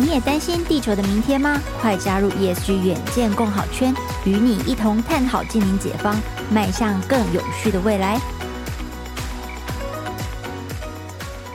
你也担心地球的明天吗？快加入 ESG 远见共好圈，与你一同探讨近零解方，迈向更有序的未来。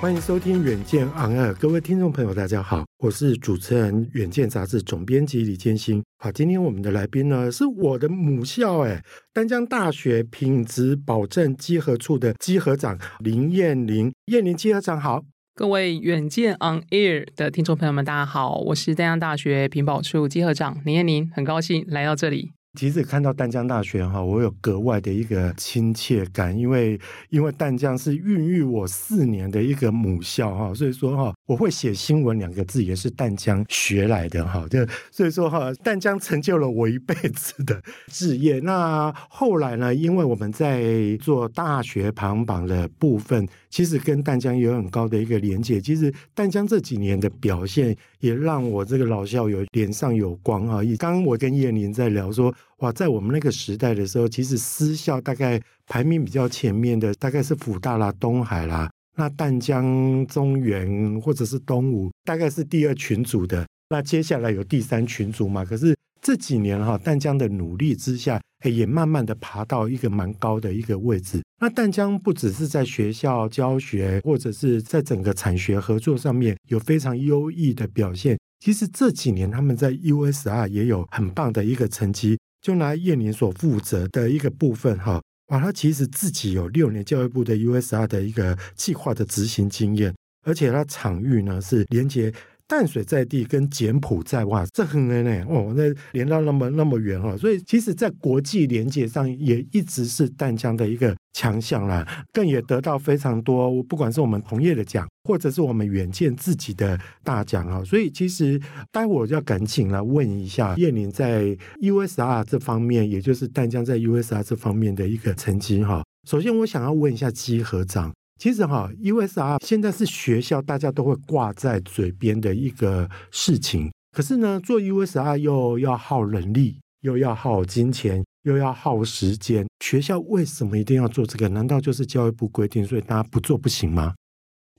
欢迎收听远见 On Air，各位听众朋友，大家好，我是主持人远见杂志总编辑李建兴。好，今天我们的来宾呢是我的母校哎，丹江大学品质保证稽核处的稽核长林燕玲，燕玲稽核长好。各位远见 On Air 的听众朋友们，大家好，我是丹阳大学屏保处稽核长林彦宁，很高兴来到这里。其实看到淡江大学哈，我有格外的一个亲切感，因为因为淡江是孕育我四年的一个母校哈，所以说哈，我会写新闻两个字也是淡江学来的哈，就所以说哈，淡江成就了我一辈子的志业。那后来呢，因为我们在做大学排行榜的部分，其实跟淡江有很高的一个连接。其实淡江这几年的表现，也让我这个老校友脸上有光啊。刚刚我跟叶宁在聊说。哇，在我们那个时代的时候，其实私校大概排名比较前面的，大概是辅大啦、东海啦，那淡江、中原或者是东吴，大概是第二群组的。那接下来有第三群组嘛？可是这几年哈，淡江的努力之下，也慢慢的爬到一个蛮高的一个位置。那淡江不只是在学校教学，或者是在整个产学合作上面有非常优异的表现。其实这几年他们在 USR 也有很棒的一个成绩。就拿叶宁所负责的一个部分哈，哇，他其实自己有六年教育部的 USR 的一个计划的执行经验，而且他场域呢是连接。淡水在地跟柬埔寨哇，这很难呢哦，那连到那么那么远哈，所以其实，在国际连接上也一直是淡江的一个强项啦，更也得到非常多，不管是我们同业的奖，或者是我们远见自己的大奖啊。所以其实待会我要赶紧来问一下叶宁在 USR 这方面，也就是淡江在 USR 这方面的一个成绩哈。首先，我想要问一下稽核长。其实哈，USR 现在是学校大家都会挂在嘴边的一个事情。可是呢，做 USR 又要耗人力，又要耗金钱，又要耗时间。学校为什么一定要做这个？难道就是教育部规定，所以大家不做不行吗？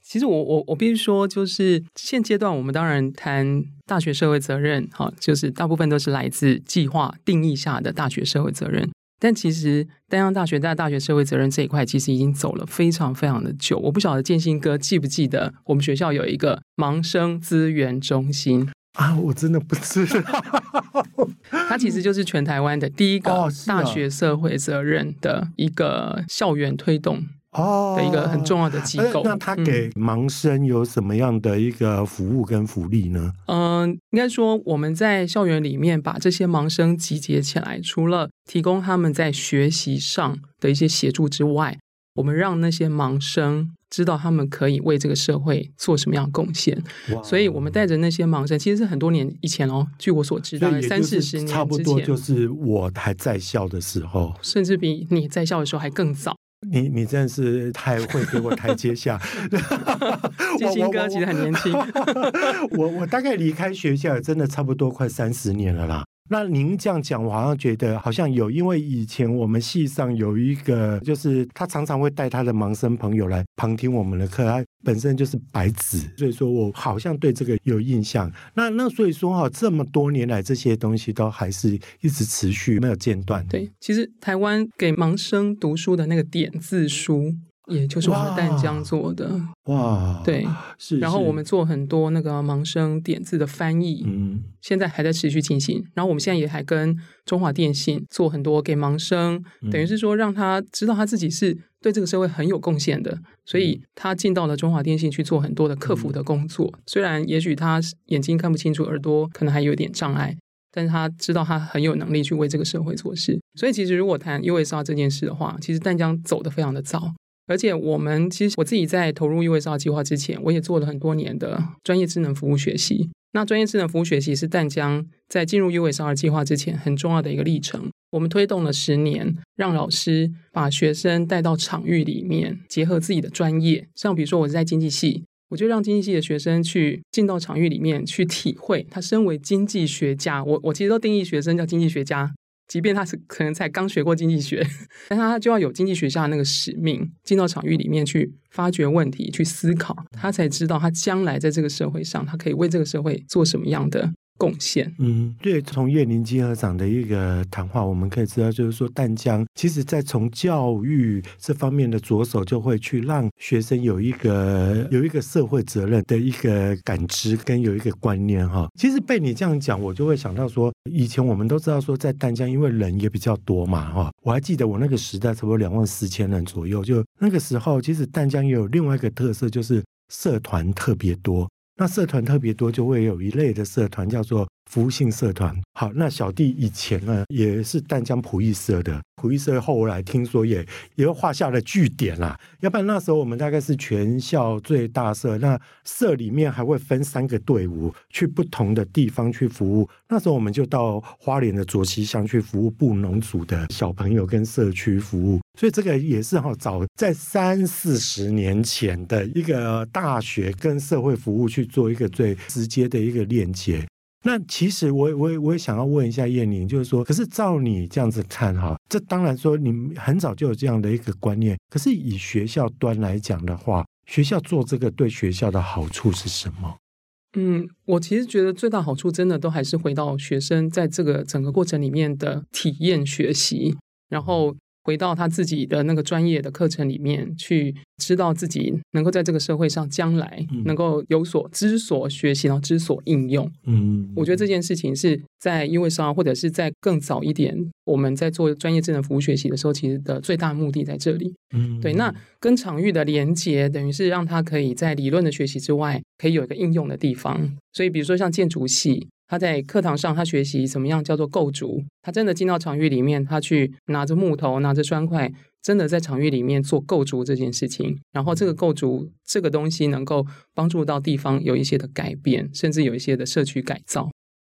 其实我我我必须说，就是现阶段我们当然谈大学社会责任，哈，就是大部分都是来自计划定义下的大学社会责任。但其实，丹江大学在大学社会责任这一块，其实已经走了非常非常的久。我不晓得建新哥记不记得，我们学校有一个盲生资源中心啊，我真的不知道。它其实就是全台湾的第一个大学社会责任的一个校园推动。哦，的一个很重要的机构。那他给盲生有什么样的一个服务跟福利呢？嗯，应该说我们在校园里面把这些盲生集结起来，除了提供他们在学习上的一些协助之外，我们让那些盲生知道他们可以为这个社会做什么样的贡献。所以，我们带着那些盲生，其实是很多年以前哦。据我所知，大概三四十年之前，差不多就是我还在校的时候，甚至比你在校的时候还更早。你你真的是太会给我台阶下，金星哥其实很年轻，我我大概离开学校真的差不多快三十年了啦。那您这样讲，我好像觉得好像有，因为以前我们系上有一个，就是他常常会带他的盲生朋友来旁听我们的课，他本身就是白纸，所以说我好像对这个有印象。那那所以说哈，这么多年来这些东西都还是一直持续没有间断。对，其实台湾给盲生读书的那个点字书。也就是我们淡江做的哇，对，是。然后我们做很多那个盲生点字的翻译，嗯，现在还在持续进行。然后我们现在也还跟中华电信做很多给盲生，嗯，等于是说让他知道他自己是对这个社会很有贡献的，所以他进到了中华电信去做很多的客服的工作。嗯，虽然也许他眼睛看不清楚，耳朵可能还有点障碍，但是他知道他很有能力去为这个社会做事。所以其实如果谈 USR 这件事的话，其实淡江走的非常的早。而且我们其实我自己在投入 USR 计划之前，我也做了很多年的专业智能服务学习。那专业智能服务学习是淡江在进入 USR 计划之前很重要的一个历程。我们推动了十年，让老师把学生带到场域里面，结合自己的专业。像比如说我是在经济系，我就让经济系的学生去进到场域里面去体会，他身为经济学家，我我其实都定义学生叫经济学家。即便他是可能才刚学过经济学，但他就要有经济学家那个使命，进到场域里面去发掘问题，去思考，他才知道他将来在这个社会上，他可以为这个社会做什么样的。贡献，嗯，对，从叶宁金科长的一个谈话，我们可以知道，就是说淡江其实在从教育这方面的着手，就会去让学生有一个有一个社会责任的一个感知跟有一个观念哈。其实被你这样讲，我就会想到说，以前我们都知道说，在淡江因为人也比较多嘛哈，我还记得我那个时代差不多两万四千人左右，就那个时候，其实淡江也有另外一个特色，就是社团特别多。那社团特别多，就会有一类的社团叫做服务性社团。好，那小弟以前呢，也是淡江普育社的。普育社后来听说也也画下了句点啦。要不然那时候我们大概是全校最大社，那社里面还会分三个队伍去不同的地方去服务。那时候我们就到花莲的卓溪乡去服务布农族的小朋友跟社区服务。所以这个也是哈，早在三四十年前的一个大学跟社会服务去做一个最直接的一个链接。那其实我我我也想要问一下燕玲，就是说，可是照你这样子看哈，这当然说你很早就有这样的一个观念，可是以学校端来讲的话，学校做这个对学校的好处是什么？嗯，我其实觉得最大好处真的都还是回到学生在这个整个过程里面的体验学习，然后。回到他自己的那个专业的课程里面去，知道自己能够在这个社会上将来能够有所知所学习，然后知所应用。嗯，我觉得这件事情是在 USR 或者是在更早一点，我们在做专业智能服务学习的时候，其实的最大目的在这里。嗯，对。那跟场域的连接，等于是让他可以在理论的学习之外，可以有一个应用的地方。所以，比如说像建筑系。他在课堂上，他学习怎么样叫做构筑。他真的进到场域里面，他去拿着木头，拿着砖块，真的在场域里面做构筑这件事情。然后这个构筑这个东西能够帮助到地方有一些的改变，甚至有一些的社区改造。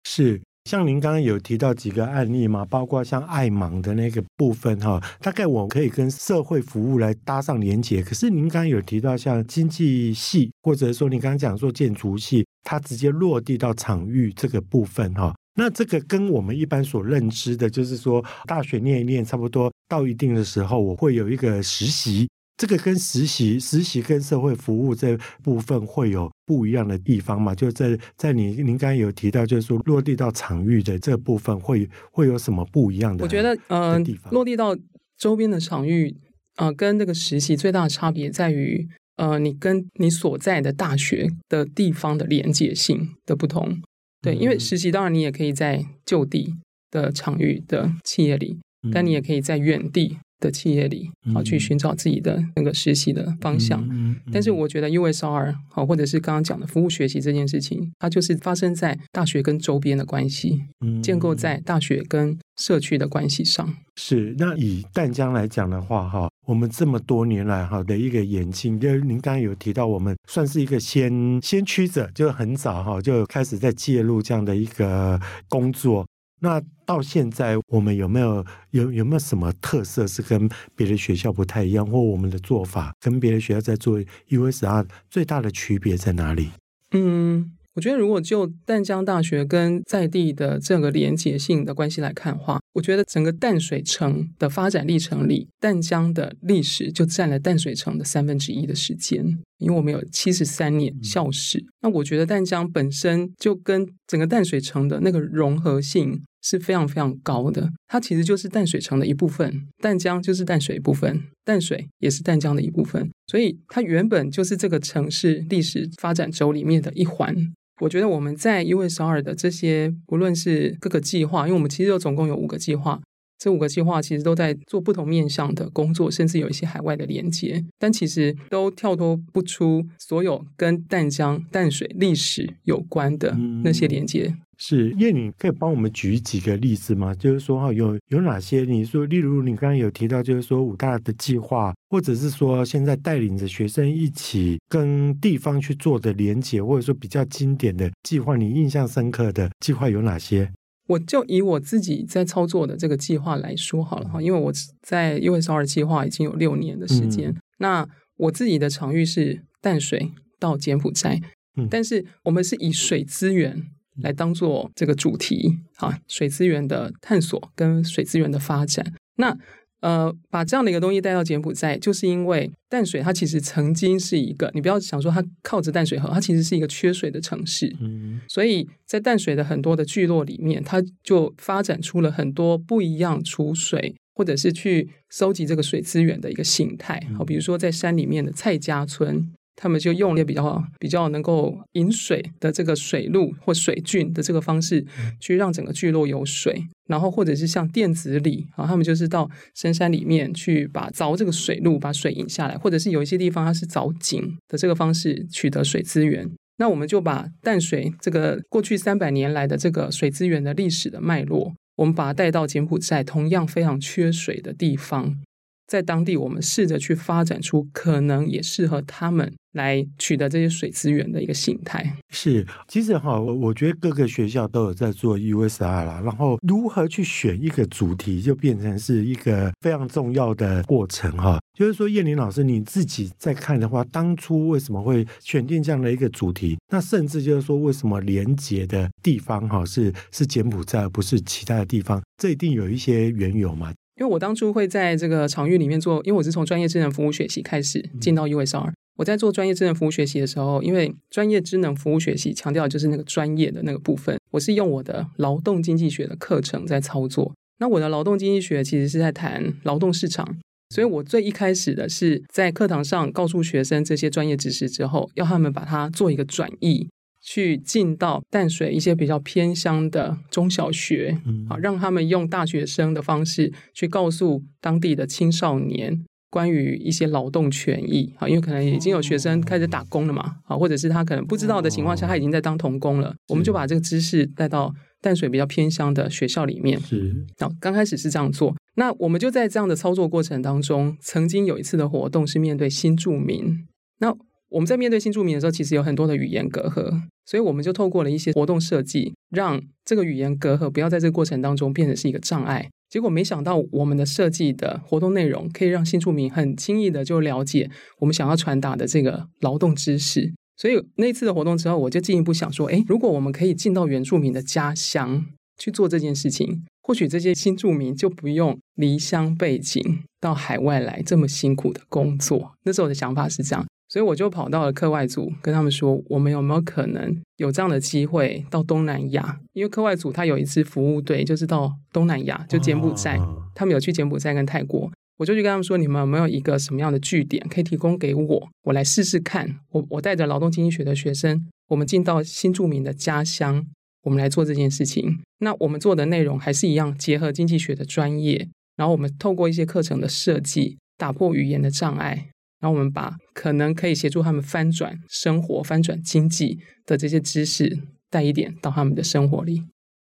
是。像您刚刚有提到几个案例嘛，包括像爱盲的那个部分哈，大概我可以跟社会服务来搭上连结。可是您刚刚有提到像经济系，或者说您刚刚讲说建筑系，它直接落地到场域这个部分哈，那这个跟我们一般所认知的，就是说大学念一念，差不多到一定的时候，我会有一个实习。这个跟实习、实习跟社会服务这部分会有不一样的地方嘛？就在在你您刚才有提到，就是说落地到场域的这部分会会有什么不一样的？我觉得，呃，落地到周边的场域，呃，跟那个实习最大的差别在于，呃，你跟你所在的大学的地方的连接性的不同。对，因为实习当然你也可以在就地的场域的企业里，但你也可以在远地。的企业里，好去寻找自己的那个实习的方向。嗯嗯嗯、但是我觉得 USR 好，或者是刚刚讲的服务学习这件事情，它就是发生在大学跟周边的关系，嗯、建构在大学跟社区的关系上。是。那以淡江来讲的话，哈，我们这么多年来哈的一个演进，就是您刚刚有提到，我们算是一个先先驱者，就很早哈就开始在介入这样的一个工作。那到现在，我们有没有有有没有什么特色是跟别的学校不太一样，或我们的做法跟别的学校在做 USR 最大的区别在哪里？嗯。我觉得，如果就淡江大学跟在地的这个连结性的关系来看的话，我觉得整个淡水城的发展历程里，淡江的历史就占了淡水城的三分之一的时间，因为我们有七十三年校史。那我觉得淡江本身就跟整个淡水城的那个融合性是非常非常高的，它其实就是淡水城的一部分，淡江就是淡水一部分，淡水也是淡江的一部分，所以它原本就是这个城市历史发展轴里面的一环。我觉得我们在因为首尔的这些，无论是各个计划，因为我们其实有总共有五个计划，这五个计划其实都在做不同面向的工作，甚至有一些海外的连接，但其实都跳脱不出所有跟淡江淡水历史有关的那些连接。嗯是叶，你可以帮我们举几个例子吗？就是说哈，有有哪些？你说，例如你刚刚有提到，就是说五大的计划，或者是说现在带领着学生一起跟地方去做的连结，或者说比较经典的计划，你印象深刻的计划有哪些？我就以我自己在操作的这个计划来说好了哈，因为我在 USR 计划已经有六年的时间。嗯、那我自己的场域是淡水到柬埔寨，嗯、但是我们是以水资源。来当做这个主题啊，水资源的探索跟水资源的发展。那呃，把这样的一个东西带到柬埔寨，就是因为淡水它其实曾经是一个，你不要想说它靠着淡水河，它其实是一个缺水的城市。嗯，所以在淡水的很多的聚落里面，它就发展出了很多不一样储水或者是去收集这个水资源的一个形态。好，比如说在山里面的蔡家村。他们就用了比较比较能够引水的这个水路或水郡的这个方式，去让整个聚落有水。然后或者是像电子里啊，他们就是到深山里面去把凿这个水路，把水引下来，或者是有一些地方它是凿井的这个方式取得水资源。那我们就把淡水这个过去三百年来的这个水资源的历史的脉络，我们把它带到柬埔寨同样非常缺水的地方。在当地，我们试着去发展出可能也适合他们来取得这些水资源的一个形态。是，其实哈，我我觉得各个学校都有在做 USR 啦，然后如何去选一个主题，就变成是一个非常重要的过程哈。就是说，燕玲老师你自己在看的话，当初为什么会选定这样的一个主题？那甚至就是说，为什么连接的地方哈是是柬埔寨，而不是其他的地方？这一定有一些缘由嘛。因为我当初会在这个场域里面做，因为我是从专业智能服务学习开始进到 USR。我在做专业智能服务学习的时候，因为专业智能服务学习强调的就是那个专业的那个部分，我是用我的劳动经济学的课程在操作。那我的劳动经济学其实是在谈劳动市场，所以我最一开始的是在课堂上告诉学生这些专业知识之后，要他们把它做一个转译。去进到淡水一些比较偏乡的中小学，啊，让他们用大学生的方式去告诉当地的青少年关于一些劳动权益，啊，因为可能已经有学生开始打工了嘛，啊，或者是他可能不知道的情况下，他已经在当童工了，我们就把这个知识带到淡水比较偏乡的学校里面。是，啊，刚开始是这样做，那我们就在这样的操作过程当中，曾经有一次的活动是面对新住民，那。我们在面对新住民的时候，其实有很多的语言隔阂，所以我们就透过了一些活动设计，让这个语言隔阂不要在这个过程当中变成是一个障碍。结果没想到，我们的设计的活动内容可以让新住民很轻易的就了解我们想要传达的这个劳动知识。所以那次的活动之后，我就进一步想说，诶，如果我们可以进到原住民的家乡去做这件事情，或许这些新住民就不用离乡背井到海外来这么辛苦的工作。那时候我的想法是这样。所以我就跑到了课外组，跟他们说，我们有没有可能有这样的机会到东南亚？因为课外组他有一支服务队，就是到东南亚，就柬埔寨，他们有去柬埔寨跟泰国。我就去跟他们说，你们有没有一个什么样的据点可以提供给我，我来试试看。我我带着劳动经济学的学生，我们进到新住民的家乡，我们来做这件事情。那我们做的内容还是一样，结合经济学的专业，然后我们透过一些课程的设计，打破语言的障碍。然后我们把可能可以协助他们翻转生活、翻转经济的这些知识带一点到他们的生活里。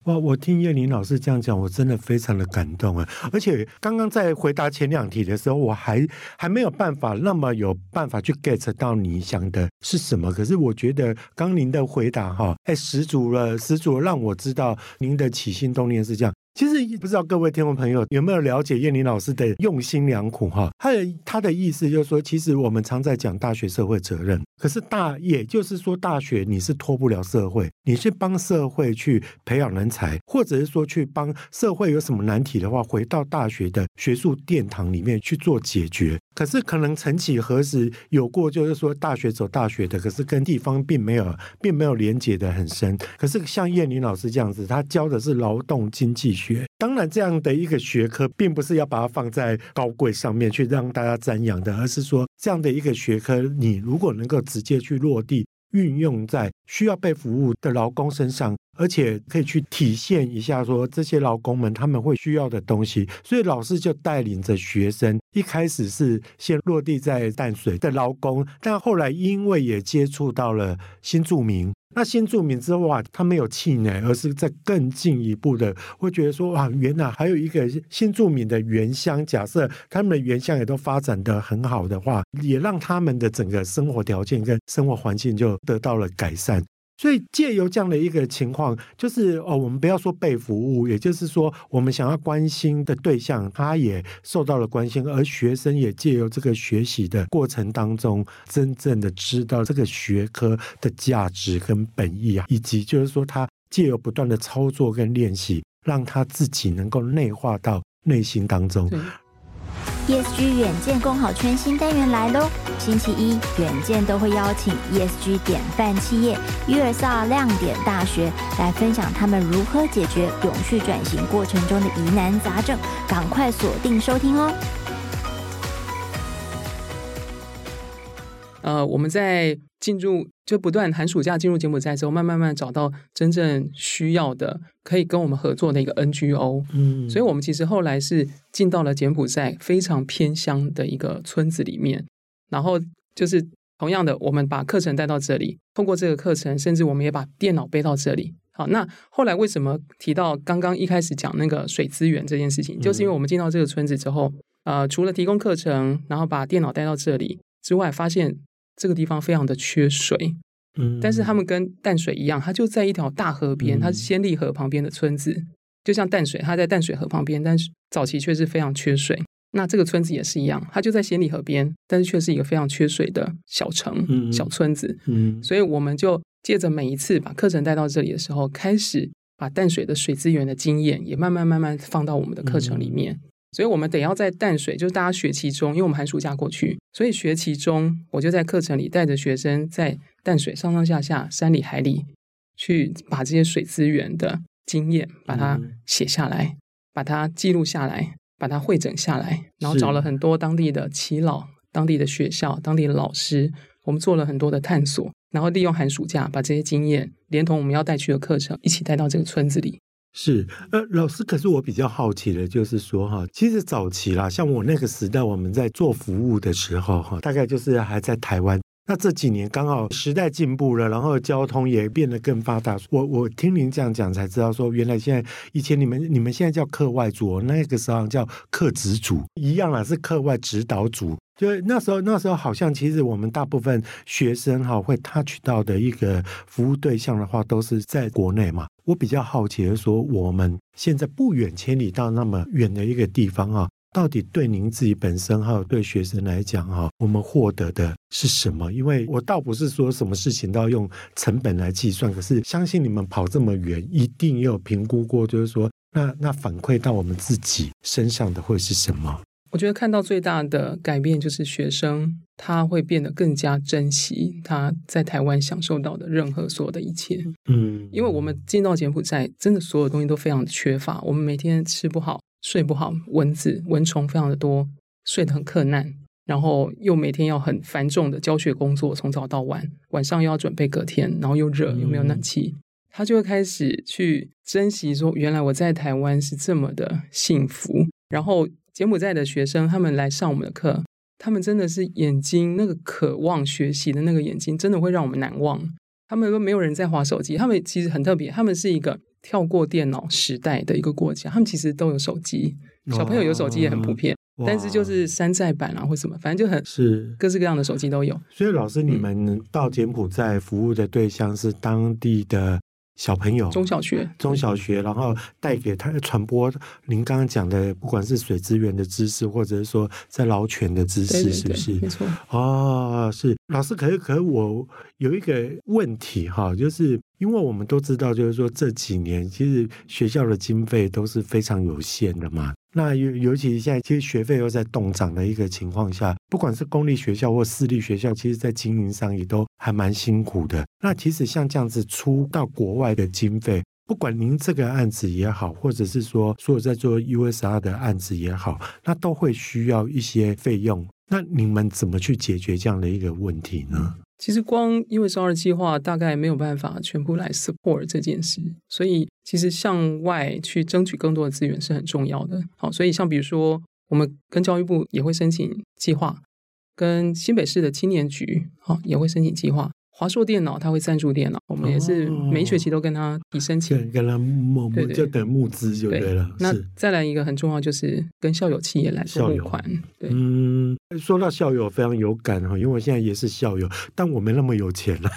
哇！我听燕玲老师这样讲，我真的非常的感动啊！而且刚刚在回答前两题的时候，我还还没有办法那么有办法去 get 到你想的是什么。可是我觉得刚您的回答哈，哎，十足了，十足了，让我知道您的起心动念是这样。其实不知道各位听众朋友有没有了解燕玲老师的用心良苦哈？他的他的意思就是说，其实我们常在讲大学社会责任，可是大也就是说，大学你是脱不了社会，你是帮社会去培养人才，或者是说去帮社会有什么难题的话，回到大学的学术殿堂里面去做解决。可是可能曾几何时有过，就是说大学走大学的，可是跟地方并没有并没有连结的很深。可是像燕玲老师这样子，他教的是劳动经济学。学当然，这样的一个学科，并不是要把它放在高贵上面去让大家瞻仰的，而是说这样的一个学科，你如果能够直接去落地。运用在需要被服务的劳工身上，而且可以去体现一下说这些劳工们他们会需要的东西，所以老师就带领着学生，一开始是先落地在淡水的劳工，但后来因为也接触到了新住民。那新住民之后啊，他没有气馁，而是在更进一步的，会觉得说哇，原来还有一个新住民的原乡，假设他们的原乡也都发展的很好的话，也让他们的整个生活条件跟生活环境就得到了改善。所以借由这样的一个情况，就是哦，我们不要说被服务，也就是说，我们想要关心的对象，他也受到了关心，而学生也借由这个学习的过程当中，真正的知道这个学科的价值跟本意啊，以及就是说他。借由不断的操作跟练习，让他自己能够内化到内心当中。ESG 远见共好圈新单元来喽！星期一，远见都会邀请 ESG 典范企业 USR 亮点大学来分享他们如何解决永续转型过程中的疑难杂症，赶快锁定收听哦！呃，我们在进入就不断寒暑假进入柬埔寨之后，慢慢慢找到真正需要的可以跟我们合作的一个 NGO。嗯，所以我们其实后来是进到了柬埔寨非常偏乡的一个村子里面，然后就是同样的，我们把课程带到这里，通过这个课程，甚至我们也把电脑背到这里。好，那后来为什么提到刚刚一开始讲那个水资源这件事情，就是因为我们进到这个村子之后，呃，除了提供课程，然后把电脑带到这里之外，发现。这个地方非常的缺水，嗯，但是他们跟淡水一样，它就在一条大河边，它是仙丽河旁边的村子，就像淡水，它在淡水河旁边，但是早期却是非常缺水。那这个村子也是一样，它就在仙丽河边，但是却是一个非常缺水的小城、嗯、小村子。嗯，所以我们就借着每一次把课程带到这里的时候，开始把淡水的水资源的经验也慢慢慢慢放到我们的课程里面。嗯所以我们得要在淡水，就是大家学期中，因为我们寒暑假过去，所以学期中我就在课程里带着学生在淡水上上下下、山里海里，去把这些水资源的经验把它写下来，把它记录下来，把它汇整下来，然后找了很多当地的耆老、当地的学校、当地的老师，我们做了很多的探索，然后利用寒暑假把这些经验连同我们要带去的课程一起带到这个村子里。是，呃，老师，可是我比较好奇的，就是说，哈，其实早期啦，像我那个时代，我们在做服务的时候，哈，大概就是还在台湾。那这几年刚好时代进步了，然后交通也变得更发达。我我听您这样讲才知道，说原来现在以前你们你们现在叫课外组，那个时候叫课指组，一样啦，是课外指导组。就那时候，那时候好像其实我们大部分学生哈会 touch 到的一个服务对象的话，都是在国内嘛。我比较好奇的说，我们现在不远千里到那么远的一个地方啊，到底对您自己本身还有对学生来讲哈，我们获得的是什么？因为我倒不是说什么事情都要用成本来计算，可是相信你们跑这么远，一定也有评估过，就是说，那那反馈到我们自己身上的会是什么？我觉得看到最大的改变就是学生他会变得更加珍惜他在台湾享受到的任何所有的一切。嗯，因为我们进到柬埔寨，真的所有东西都非常缺乏。我们每天吃不好，睡不好，蚊子蚊虫非常的多，睡得很困难，然后又每天要很繁重的教学工作，从早到晚，晚上又要准备隔天，然后又热又没有暖气，他就会开始去珍惜说，原来我在台湾是这么的幸福，然后。柬埔寨的学生，他们来上我们的课，他们真的是眼睛那个渴望学习的那个眼睛，真的会让我们难忘。他们都没有人在划手机，他们其实很特别，他们是一个跳过电脑时代的一个国家，他们其实都有手机，小朋友有手机也很普遍，但是就是山寨版啊或什么，反正就很是各式各样的手机都有。所以老师，你们到柬埔寨服务的对象是当地的。小朋友，中小学，中小学，然后带给他传播您刚刚讲的，不管是水资源的知识，或者是说在劳权的知识，是不是？没错。哦，是老师，可是可是我有一个问题哈，就是因为我们都知道，就是说这几年其实学校的经费都是非常有限的嘛。那尤尤其现在，其实学费又在动涨的一个情况下，不管是公立学校或私立学校，其实在经营上也都还蛮辛苦的。那其实像这样子出到国外的经费，不管您这个案子也好，或者是说所有在做 USR 的案子也好，那都会需要一些费用。那你们怎么去解决这样的一个问题呢？其实光 US 二计划大概没有办法全部来 support 这件事，所以其实向外去争取更多的资源是很重要的。好，所以像比如说，我们跟教育部也会申请计划，跟新北市的青年局好也会申请计划。华硕电脑他会赞助电脑，我们也是每一学期都跟他提申请，跟他募募就等募资就对了。对，那再来一个很重要就是跟校友企业来募款。对，嗯，说到校友非常有感哈，因为我现在也是校友，但我没那么有钱了。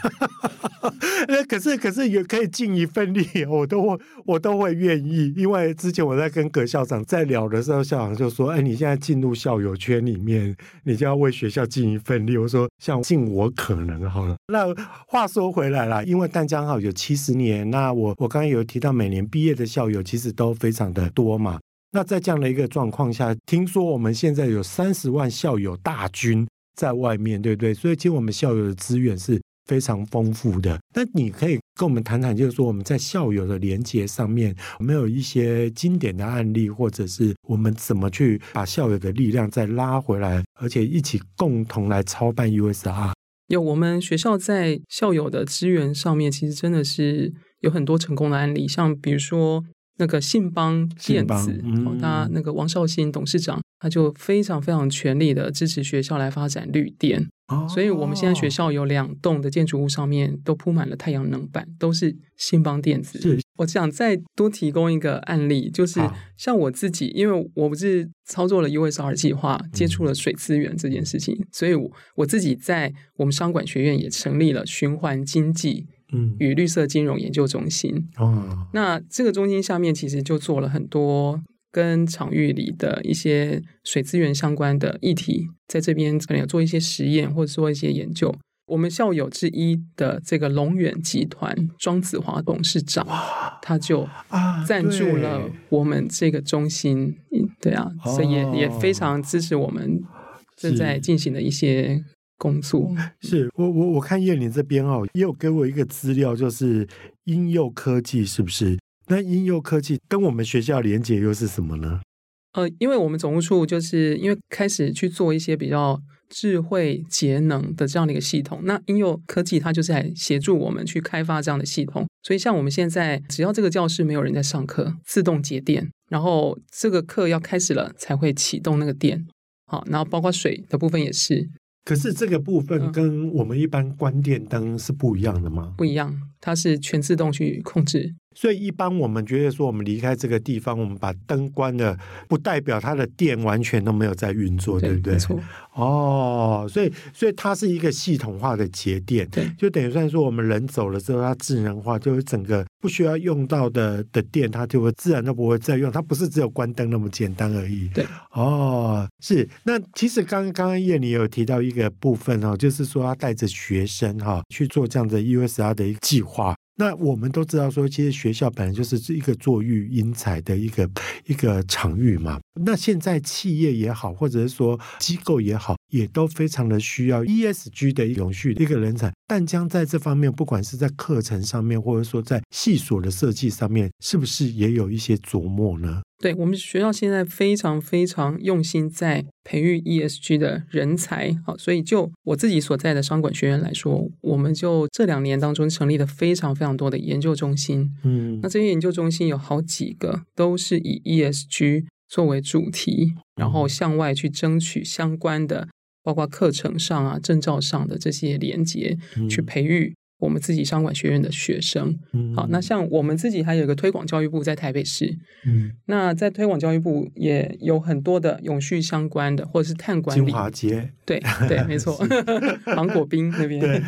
那可是可是也可以尽一份力，我都会我都会愿意，因为之前我在跟葛校长在聊的时候，校长就说：“哎，你现在进入校友圈里面，你就要为学校尽一份力。”我说：“像尽我可能好了。那话说回来了，因为淡江好有七十年，那我我刚刚有提到每年毕业的校友其实都非常的多嘛。那在这样的一个状况下，听说我们现在有三十万校友大军在外面，对不对？所以其实我们校友的资源是非常丰富的。那你可以跟我们谈谈，就是说我们在校友的连接上面，有没有一些经典的案例，或者是我们怎么去把校友的力量再拉回来，而且一起共同来操办 USR？有，我们学校在校友的资源上面，其实真的是有很多成功的案例，像比如说。那个信邦电子，嗯、他那个王绍兴董事长，他就非常非常全力的支持学校来发展绿电，哦、所以我们现在学校有两栋的建筑物上面都铺满了太阳能板，都是信邦电子。是我想再多提供一个案例，就是像我自己，因为我不是操作了 USR 计划，接触了水资源这件事情，嗯、所以我我自己在我们商管学院也成立了循环经济。嗯，与绿色金融研究中心哦，那这个中心下面其实就做了很多跟场域里的一些水资源相关的议题，在这边可能有做一些实验或者做一些研究。我们校友之一的这个龙远集团庄子华董事长，他就赞助了我们这个中心，对啊，所以也也非常支持我们正在进行的一些。工作是我我我看叶林这边哦，也有给我一个资料，就是婴幼科技是不是？那英佑科技跟我们学校连接又是什么呢？呃，因为我们总务处就是因为开始去做一些比较智慧节能的这样的一个系统，那英佑科技它就是来协助我们去开发这样的系统。所以像我们现在，只要这个教室没有人在上课，自动节电，然后这个课要开始了才会启动那个电。好，然后包括水的部分也是。可是这个部分跟我们一般关电灯是不一样的吗？不一样，它是全自动去控制。所以一般我们觉得说，我们离开这个地方，我们把灯关了，不代表它的电完全都没有在运作，对，对不对？没错。哦，所以所以它是一个系统化的节电，对，就等于算说我们人走了之后，它智能化，就是整个不需要用到的的电，它就会自然都不会再用。它不是只有关灯那么简单而已。对。哦，是。那其实刚刚刚叶你有提到一个部分哦，就是说他带着学生哈去做这样的 USR 的一个计划。那我们都知道说，其实学校本来就是一个做育英才的一个一个场域嘛。那现在企业也好，或者是说机构也好，也都非常的需要 ESG 的永续的一个人才。但将在这方面，不管是在课程上面，或者说在系所的设计上面，是不是也有一些琢磨呢？对，我们学校现在非常非常用心在培育 ESG 的人才，好，所以就我自己所在的商管学院来说，我们就这两年当中成立了非常非常多的研究中心，嗯，那这些研究中心有好几个都是以 ESG 作为主题，然后向外去争取相关的，包括课程上啊、证照上的这些连接，去培育。我们自己商管学院的学生，嗯、好，那像我们自己还有一个推广教育部在台北市，嗯，那在推广教育部也有很多的永续相关的，或者是碳管理，金华街，对对，没错 芒果冰那边，对。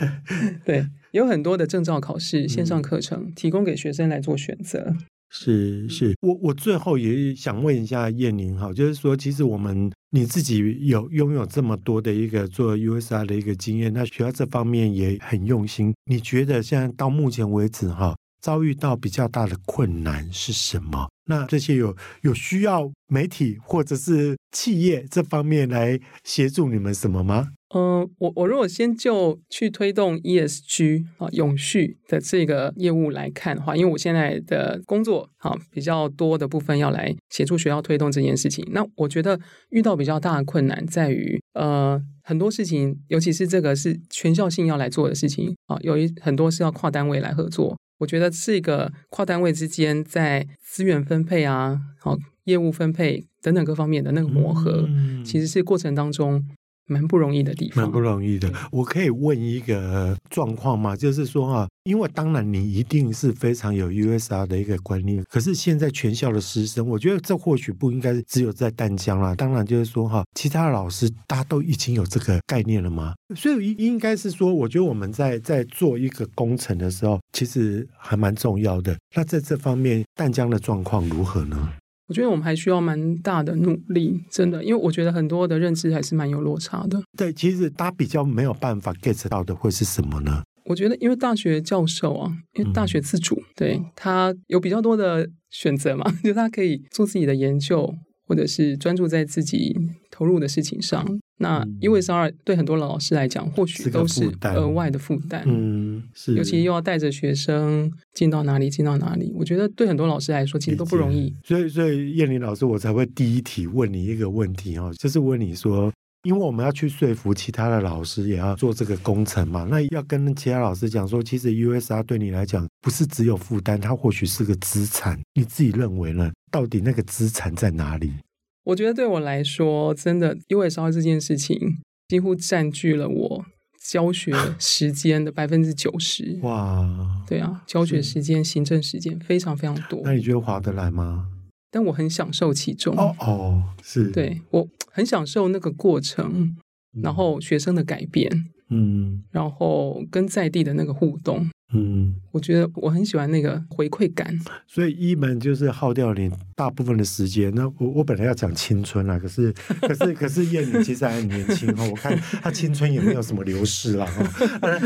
对，有很多的证照考试线上课程，提供给学生来做选择。是是，我我最后也想问一下叶宁哈，就是说，其实我们你自己有拥有这么多的一个做 USR 的一个经验，那学校这方面也很用心。你觉得现在到目前为止哈，遭遇到比较大的困难是什么？那这些有有需要媒体或者是企业这方面来协助你们什么吗？嗯、呃，我我如果先就去推动 ESG 啊永续的这个业务来看的话，因为我现在的工作啊比较多的部分要来协助学校推动这件事情，那我觉得遇到比较大的困难在于呃很多事情，尤其是这个是全校性要来做的事情啊，有一很多是要跨单位来合作，我觉得是一个跨单位之间在资源分配啊、好业务分配等等各方面的那个磨合，嗯、其实是过程当中。蛮不容易的地方，蛮不容易的。我可以问一个状况吗？就是说啊，因为当然你一定是非常有 USR 的一个观念，可是现在全校的师生，我觉得这或许不应该只有在淡江啦。当然就是说哈，其他的老师大家都已经有这个概念了吗？所以应应该是说，我觉得我们在在做一个工程的时候，其实还蛮重要的。那在这方面，淡江的状况如何呢？我觉得我们还需要蛮大的努力，真的，因为我觉得很多的认知还是蛮有落差的。对，其实他比较没有办法 get 到的会是什么呢？我觉得，因为大学教授啊，因为大学自主，嗯、对他有比较多的选择嘛，就他可以做自己的研究，或者是专注在自己投入的事情上。那 USR 对很多老师来讲，或许都是额外的负担。嗯，是，尤其又要带着学生进到哪里，进到哪里，我觉得对很多老师来说，其实都不容易。所以，所以燕玲老师，我才会第一题问你一个问题哦，就是问你说。因为我们要去说服其他的老师，也要做这个工程嘛。那要跟其他老师讲说，其实 USR 对你来讲不是只有负担，它或许是个资产。你自己认为呢？到底那个资产在哪里？我觉得对我来说，真的 USR 这件事情几乎占据了我教学 时间的百分之九十。哇，对啊，教学时间、行政时间非常非常多。那你觉得划得来吗？但我很享受其中哦哦，是对我很享受那个过程，然后学生的改变，嗯，然后跟在地的那个互动，嗯，我觉得我很喜欢那个回馈感。所以一门就是耗掉你大部分的时间。那我我本来要讲青春啦，可是可是 可是燕玲其实还很年轻哈，我看她青春也没有什么流逝啦。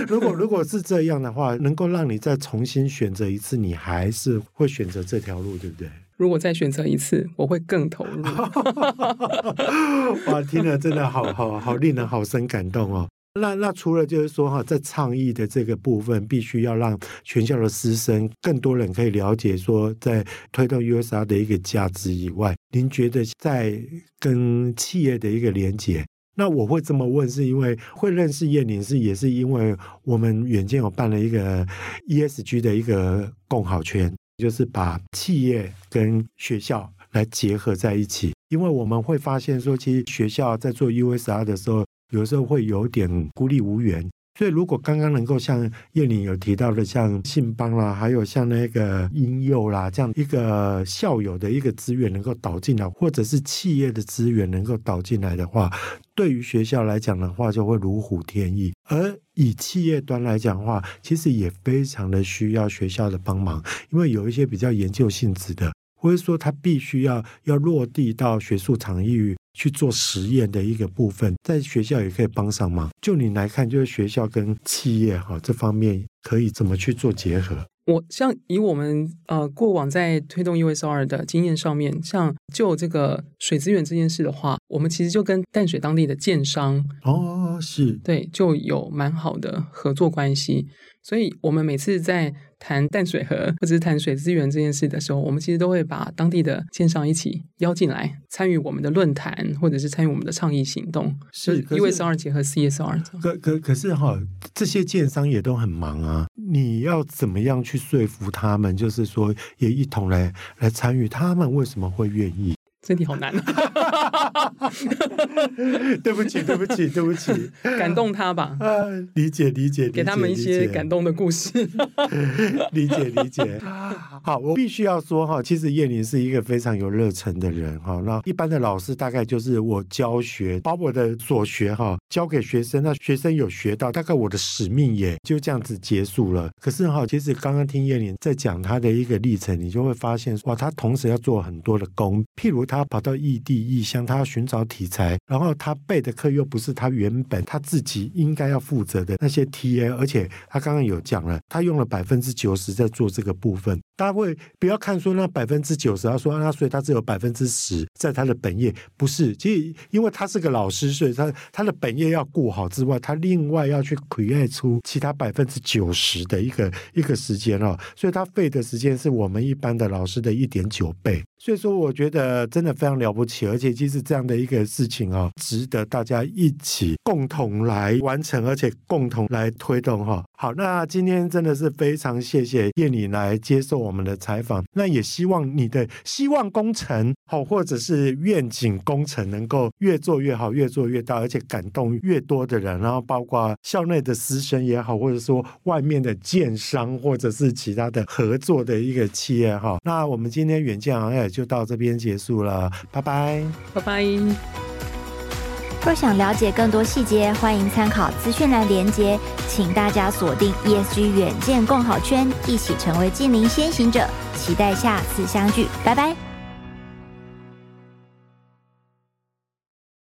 如果如果是这样的话，能够让你再重新选择一次，你还是会选择这条路，对不对？如果再选择一次，我会更投入。哇，听了真的好好好，令人好生感动哦。那那除了就是说哈，在倡议的这个部分，必须要让全校的师生更多人可以了解说，在推动 USR 的一个价值以外，您觉得在跟企业的一个连接？那我会这么问，是因为会认识叶宁，是也是因为我们远见有办了一个 ESG 的一个共好圈。就是把企业跟学校来结合在一起，因为我们会发现说，其实学校在做 USR 的时候，有时候会有点孤立无援。所以，如果刚刚能够像叶玲有提到的，像信邦啦，还有像那个婴幼啦，这样一个校友的一个资源能够导进来，或者是企业的资源能够导进来的话，对于学校来讲的话，就会如虎添翼。而以企业端来讲的话，其实也非常的需要学校的帮忙，因为有一些比较研究性质的，或者说他必须要要落地到学术场域。去做实验的一个部分，在学校也可以帮上忙。就你来看，就是学校跟企业哈这方面可以怎么去做结合？我像以我们呃过往在推动 USR 的经验上面，像就这个水资源这件事的话，我们其实就跟淡水当地的建商哦是对就有蛮好的合作关系。所以我们每次在谈淡水河或者是谈水资源这件事的时候，我们其实都会把当地的建商一起邀进来参与我们的论坛，或者是参与我们的倡议行动。是 USR 结合 CSR。可可可是哈，这些建商也都很忙啊，你要怎么样去说服他们？就是说，也一同来来参与，他们为什么会愿意？身体好难啊！对不起，对不起，对不起，感动他吧。啊，理解，理解，给他们一些感动的故事。理解，理解。好，我必须要说哈，其实叶玲是一个非常有热忱的人哈。那一般的老师大概就是我教学，把我的所学哈教给学生，那学生有学到，大概我的使命也就这样子结束了。可是哈，其实刚刚听叶玲在讲他的一个历程，你就会发现哇，他同时要做很多的工，譬如。他跑到异地异乡，他要寻找题材，然后他备的课又不是他原本他自己应该要负责的那些 TA，而且他刚刚有讲了，他用了百分之九十在做这个部分。大家会不要看说那百分之九十，他说那所以他只有百分之十在他的本业，不是，其实因为他是个老师，所以他他的本业要顾好之外，他另外要去 create 出其他百分之九十的一个一个时间哦，所以他费的时间是我们一般的老师的一点九倍。所以说，我觉得真的非常了不起，而且其实这样的一个事情啊，值得大家一起共同来完成，而且共同来推动哈。好，那今天真的是非常谢谢燕玲来接受我们的采访，那也希望你的希望工程好，或者是愿景工程能够越做越好，越做越大，而且感动越多的人，然后包括校内的师生也好，或者说外面的建商，或者是其他的合作的一个企业哈。那我们今天远见行业。就到这边结束了，拜拜，拜拜。若想了解更多细节，欢迎参考资讯栏连接，请大家锁定 ESG 远见共好圈，一起成为近邻先行者，期待下次相聚，拜拜。